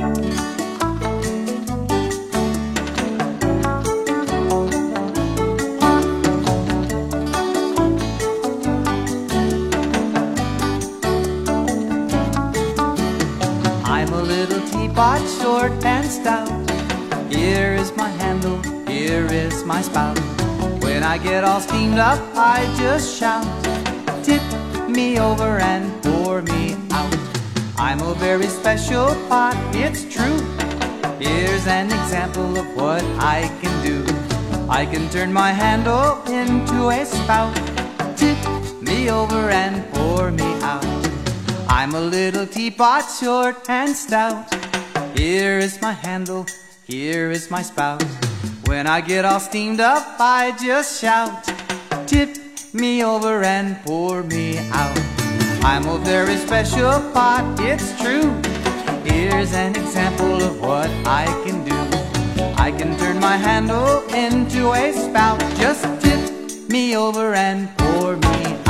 I'm a little teapot, short and stout. Here is my handle, here is my spout. When I get all steamed up, I just shout. Tip me over and pour me. I'm a very special pot, it's true. Here's an example of what I can do. I can turn my handle into a spout. Tip me over and pour me out. I'm a little teapot, short and stout. Here is my handle, here is my spout. When I get all steamed up, I just shout. Tip me over and pour me out. I'm a very special pot, it's true. Here's an example of what I can do. I can turn my handle into a spout. Just tip me over and pour me